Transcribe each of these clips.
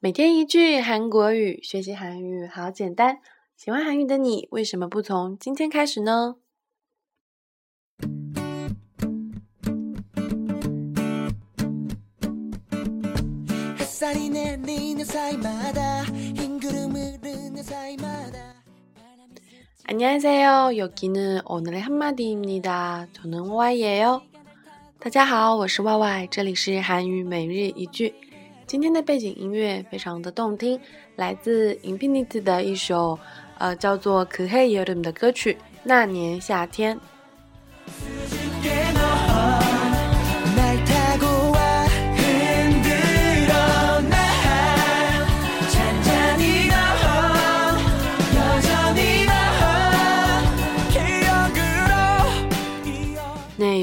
每天一句韩国语，学习韩语好简单。喜欢韩语的你，为什么不从今天开始呢？안녕하세요여기는오늘의한마디입니다저는와예요大家好，我是 Y Y，这里是韩语每日一句。 今天的背景音乐非常的动听，来自 Infinity 的一首，呃，叫做《可黑夜的》的歌曲《那年夏天》。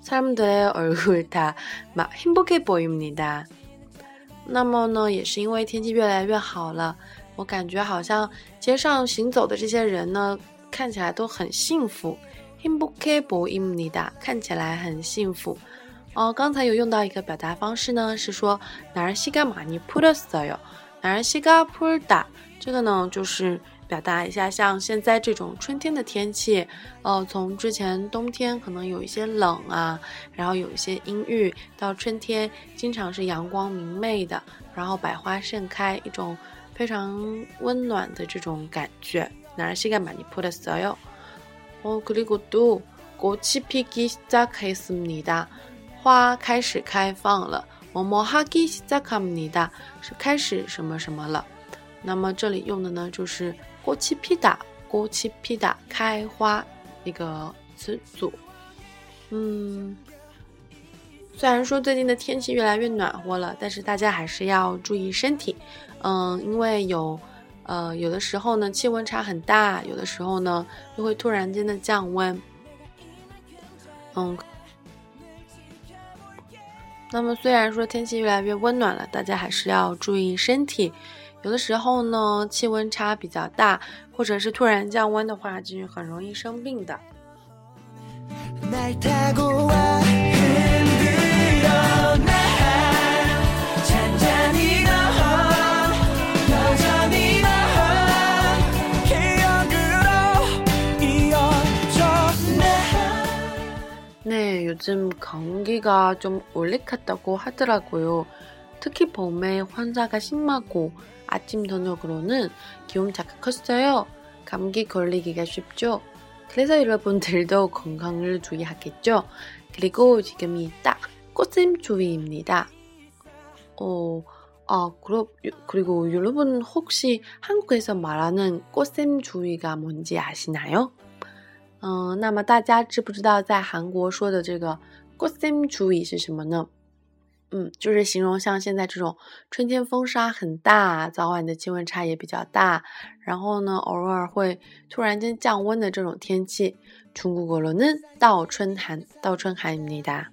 사람들의 얼굴 다 막 행복해 보입니다. 那么呢，也是因为天气越来越好了，我感觉好像街上行走的这些人呢，看起来都很幸福。 행복해 보입니다. 看起来很幸福。哦，刚才有用到一个表达方式呢，是说 날씨가 많이 풀었어요. 날씨가 풀다，这个呢就是。 表达一下，像现在这种春天的天气，呃，从之前冬天可能有一些冷啊，然后有一些阴郁，到春天经常是阳光明媚的，然后百花盛开，一种非常温暖的这种感觉。나라시가많이풀었어 요。 哦，그리고또꽃이피기시작했습니 다。 花开始开放了。뭐뭐하기시작합니 다。 是开始什么什么了。那么这里用的呢，就是。 乌漆皮达乌漆皮达开花一个词组。嗯虽然说最近的天气越来越暖和了但是大家还是要注意身体。嗯因为有呃有的时候呢气温差很大有的时候呢又会突然间的降温。嗯那么虽然说天气越来越温暖了大家还是要注意身体。有的时候呢，气温差比较大，或者是突然降温的话，就很容易生病的。네요즘감기가좀올릭하다고하더라고요특히봄에환자가심하고 아침 저녁으로는 기온차가 컸어요. 감기 걸리기가 쉽죠. 그래서 여러분들도 건강을 주의하겠죠. 그리고 지금이 딱 꽃샘추위입니다. 어, 아, 그럼, 그리고 여러분 혹시 한국에서 말하는 꽃샘추위가 뭔지 아시나요? 어, 那么大家知不知道在韩国说的这个꽃샘추위是什么呢？ 嗯，就是形容像现在这种春天风沙很大，早晚的气温差也比较大，然后呢，偶尔会突然间降温的这种天气。중국어로는倒春寒，倒春寒입니 다。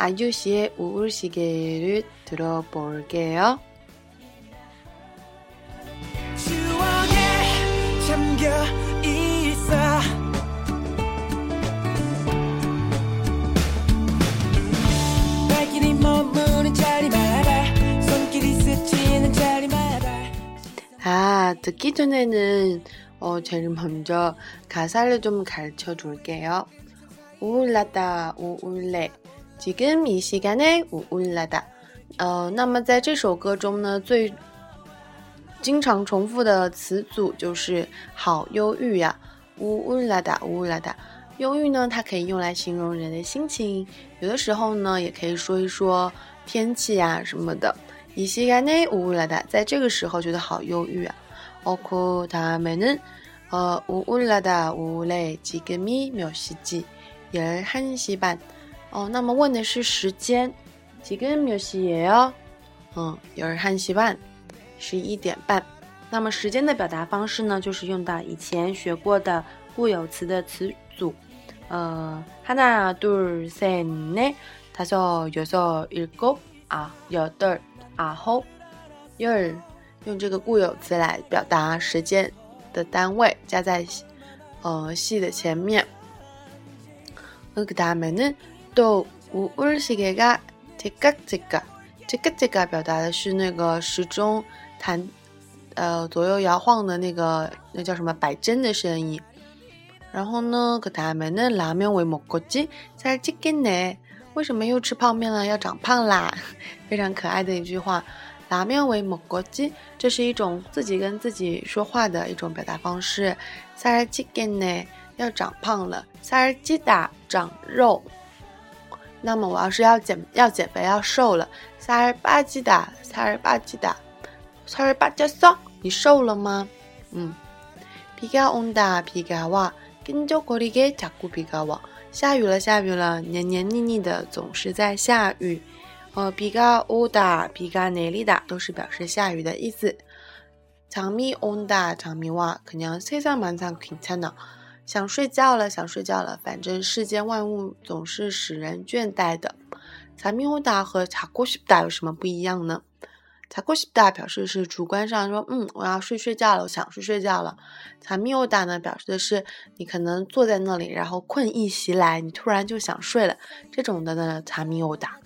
아유 씨의 우울 시계를 들어볼게요. 머무는 자리마다 손길이 스치는 자리마다 자, 듣기 전에는 어, 제일 먼저 가사를 좀 가르쳐 줄게요. 우울하다, 우울해. 지금 이 시간에 우울하다. 呃，那么在这首歌中呢，最经常重复的词组就是“好忧郁呀”，乌乌啦哒，乌啦哒。忧郁呢，它可以用来形容人的心情，有的时候呢，也可以说一说天气啊什么的。이시간에乌乌啦哒，在这个时候觉得好忧郁啊。오쿠다메는呃乌乌啦哒乌嘞지금이몇시 지？ 열한시 반。 哦，那么问的是时间。几个몇시예 요？ 嗯，열한시 반， 十一点半。那么时间的表达方式呢，就是用到以前学过的固有词的词组，呃，하나둘셋넷다섯여섯일곱아여덟아홉열用这个固有词来表达时间的单位，加在呃细的前面。그다음에는 또우울시계가这个这个这个这个表达的是那个时钟弹，呃左右摇晃的那个那叫什么摆针的声音。然后呢，可他们呢拉面为먹고 지， 在这个呢，为什么又吃泡面了？要长胖啦！非常可爱的一句话，拉面为먹고 지， 这是一种自己跟自己说话的一种表达方式。在这个呢，要长胖了，在这打长肉。 那么我要是要减要减肥要瘦了，撒儿吧唧的撒儿吧唧的，撒儿吧唧嗦，你瘦了吗？嗯，비가온다비가 와， 끈적거리게자꾸비가 와， 下雨了下雨了，黏黏腻腻的总是在下雨。呃，비가오다비가내리다都是表示下雨的意思。잠이온다잠이와그냥세상만상괜찮아 想睡觉了，想睡觉了。反正世间万物总是使人倦怠的。查米乌达和查库西达有什么不一样呢？查库西达表示是主观上说，嗯，我要睡睡觉了，我想睡睡觉了。查米乌达呢，表示的是你可能坐在那里，然后困意袭来，你突然就想睡了。这种的呢，查米乌达。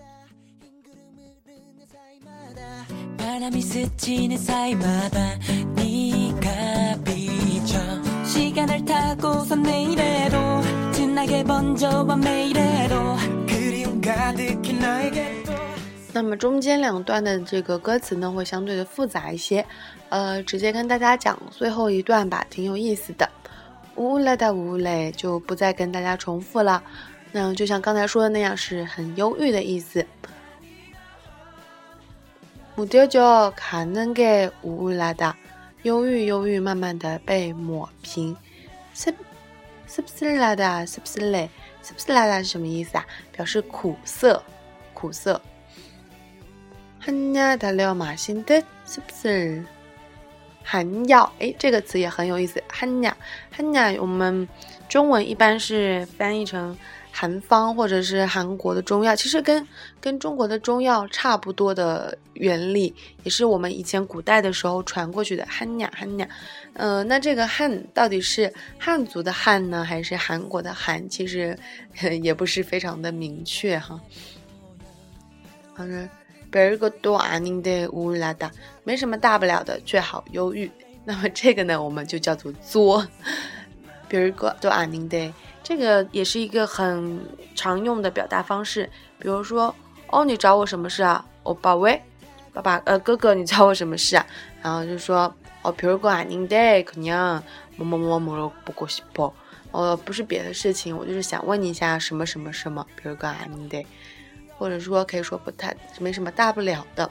那么中间两段的这个歌词呢，会相对的复杂一些，呃，直接跟大家讲最后一段吧，挺有意思的。乌嘞的乌嘞，就不再跟大家重复了。那就像刚才说的那样，是很忧郁的意思。木雕就可能给乌来的，忧郁忧郁，慢慢的被抹平。是是不是来的？是不是嘞？是不是来的？是什么意思啊？表示苦涩，苦涩。寒呀，大了马心的，是不是？寒药，哎，这个词也很有意思。寒呀，寒呀，我们中文一般是翻译成。韩方或者是韩国的中药，其实跟跟中国的中药差不多的原理，也是我们以前古代的时候传过去的。汉呀汉呀，呃，那这个汉到底是汉族的汉呢，还是韩国的韩？其实 也不是非常的明确哈。好的，别个多安宁的乌拉达，没什么大不了的，最好忧郁。那么这个呢，我们就叫做作。别个多安宁的。这个也是一个很常用的表达方式，比如说，哦，你找我什么事啊？哦，宝贝，爸爸，呃，哥哥，你找我什么事啊？然后就说，哦，比如说啊，您得可能某某某某不过西不，哦，不是别的事情，我就是想问你一下什么什么什么，比如说啊，您得，或者说可以说不太没什么大不了的。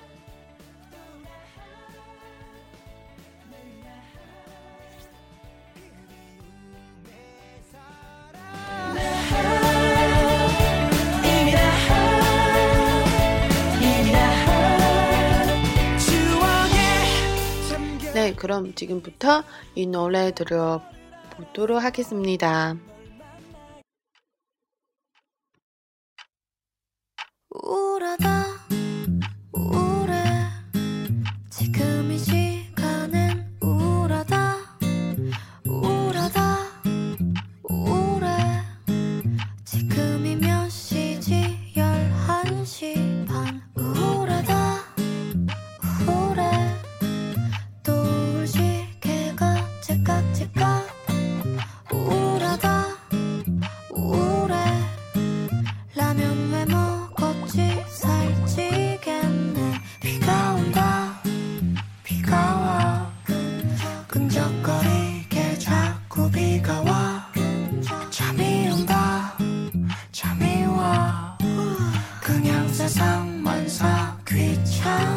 네, 그럼 지금부터 이 노래 들어보도록 하겠습니다. 우울하다 time.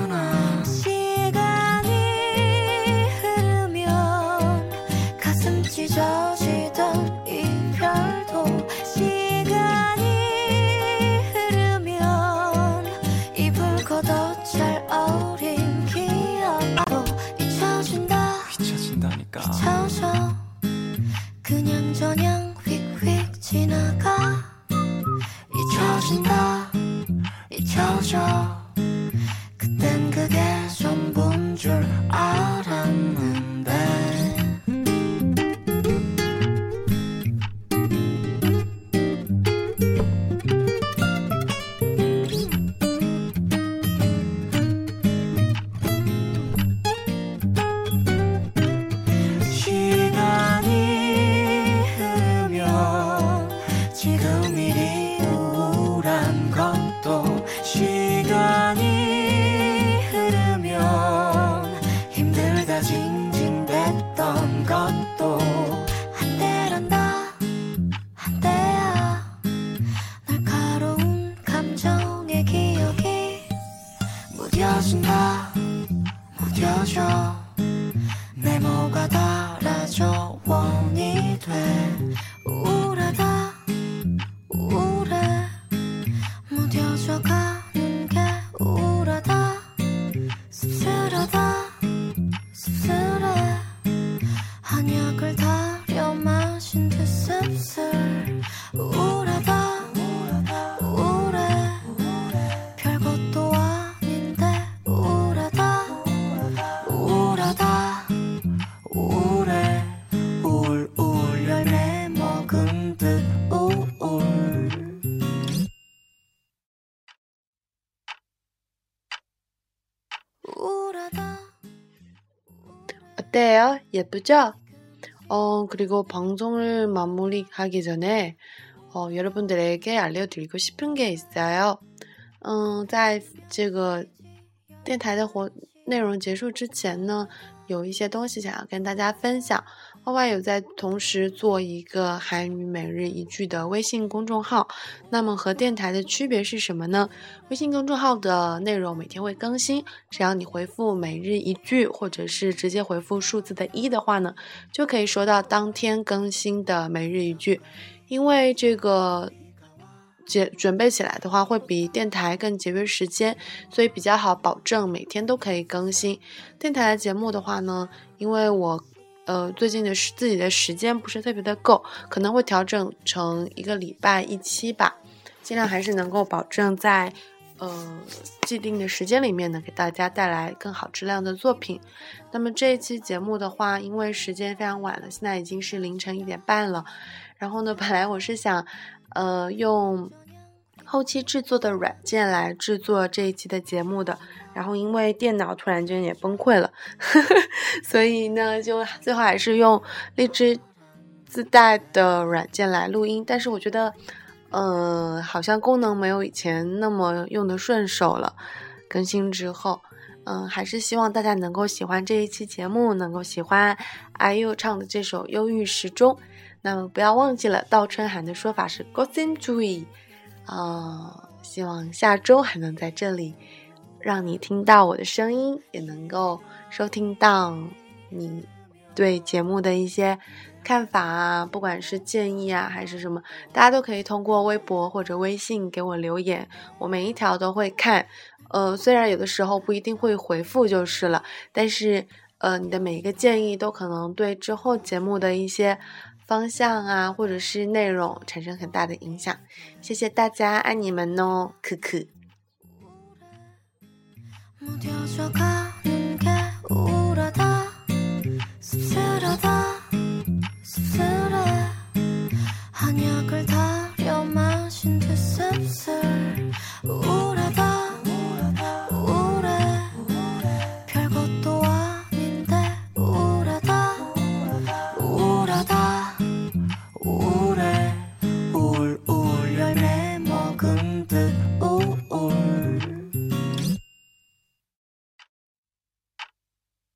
어때요? 예쁘죠? 어, 그리고 방송을 마무리하기 전에 어, 여러분들에게 알려드리고 싶은 게 있어요. 嗯，在这个电台的活内容结束之前呢，有一些东西想要跟大家分享。 Y Y 有在同时做一个韩语每日一句的微信公众号，那么和电台的区别是什么呢？微信公众号的内容每天会更新，只要你回复每日一句，或者是直接回复数字的一的话呢，就可以收到当天更新的每日一句。因为这个节准备起来的话，会比电台更节约时间，所以比较好保证每天都可以更新。电台的节目的话呢，因为我。呃，最近的时自己的时间不是特别的够，可能会调整成一个礼拜一期吧，尽量还是能够保证在呃既定的时间里面呢，给大家带来更好质量的作品。那么这一期节目的话，因为时间非常晚了，现在已经是凌晨一点半了。然后呢，本来我是想呃用后期制作的软件来制作这一期的节目的。然后因为电脑突然间也崩溃了，呵 呵所以呢，就最后还是用荔枝自带的软件来录音。但是我觉得，呃，好像功能没有以前那么用的顺手了。更新之后，嗯，还是希望大家能够喜欢这一期节目，能够喜欢 IU 唱的这首《忧郁时钟》。那么不要忘记了，倒春寒的说法是 “Gosim Jui”。啊，希望下周还能在这里。让你听到我的声音，也能够收听到你对节目的一些看法啊，不管是建议啊还是什么，大家都可以通过微博或者微信给我留言，我每一条都会看。呃，虽然有的时候不一定会回复就是了，但是呃，你的每一个建议都可能对之后节目的一些方向啊，或者是内容产生很大的影响。谢谢大家，爱你们哦，可可。 무뎌져 가는 게 우울하다 씁쓸하다